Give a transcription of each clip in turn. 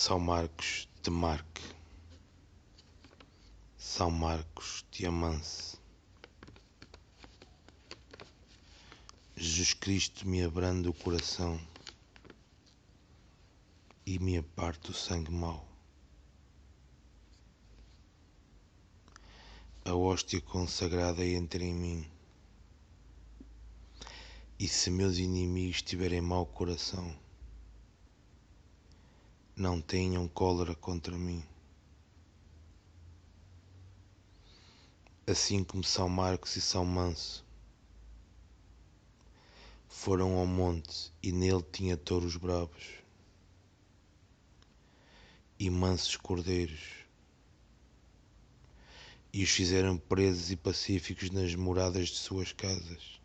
São Marcos de Marque, São Marcos de Amance. Jesus Cristo me abranda o coração e me aparte o sangue mau. A hóstia consagrada entra em mim. E se meus inimigos tiverem mau coração, não tenham cólera contra mim. Assim como São Marcos e São Manso foram ao monte e nele tinha touros bravos e mansos cordeiros e os fizeram presos e pacíficos nas moradas de suas casas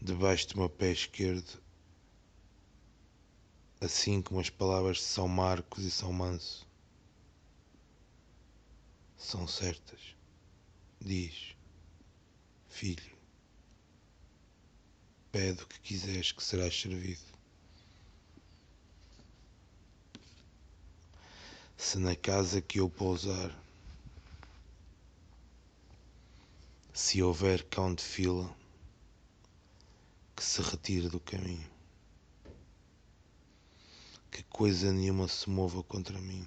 debaixo do meu pé esquerdo, assim como as palavras de São Marcos e São Manso são certas. Diz, filho, pede o que quiseres que serás servido. Se na casa que eu pousar, se houver cão de fila, que se retire do caminho. Coisa nenhuma se mova contra mim,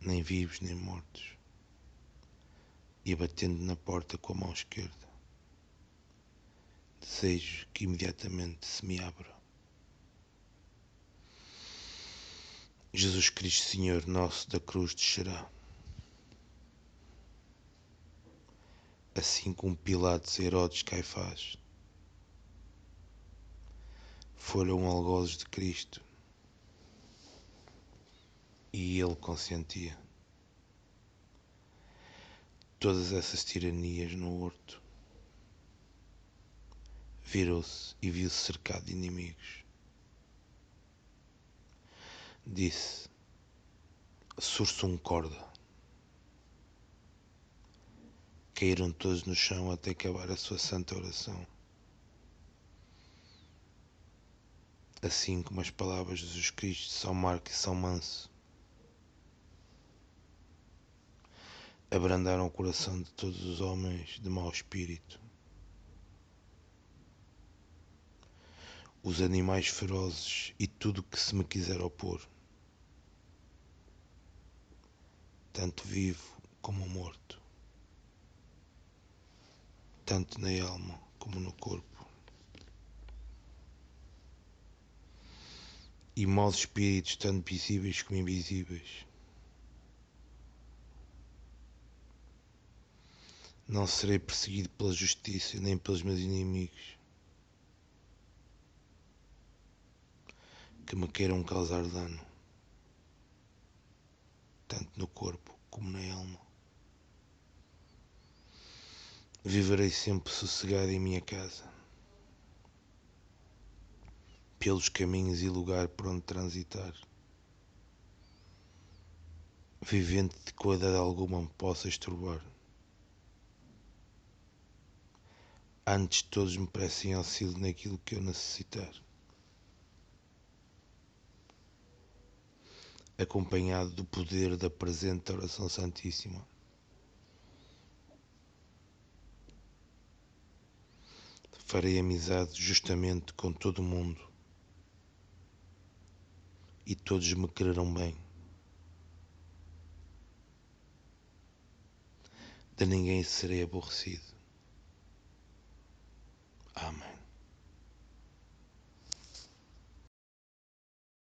nem vivos nem mortos, e batendo na porta com a mão esquerda, desejo que imediatamente se me abra. Jesus Cristo, Senhor nosso da cruz, descerá. assim como Pilatos, Herodes, Caifás foram algozes de Cristo e ele consentia todas essas tiranias no horto. Virou-se e viu-se cercado de inimigos. Disse: Sursum corda. caíram todos no chão até acabar a sua santa oração. Assim como as palavras de Jesus Cristo, São Marco e São Manso abrandaram o coração de todos os homens de mau espírito. Os animais ferozes e tudo que se me quiser opor, tanto vivo como morto tanto na alma como no corpo. E maus espíritos, tanto visíveis como invisíveis. Não serei perseguido pela justiça nem pelos meus inimigos que me queiram causar dano, tanto no corpo como na alma. Viverei sempre sossegado em minha casa, pelos caminhos e lugar por onde transitar, vivendo de coisa alguma me possa esturbar. Antes todos me prestem auxílio naquilo que eu necessitar. Acompanhado do poder da presente oração santíssima. farei amizade justamente com todo o mundo e todos me quererão bem. De ninguém serei aborrecido.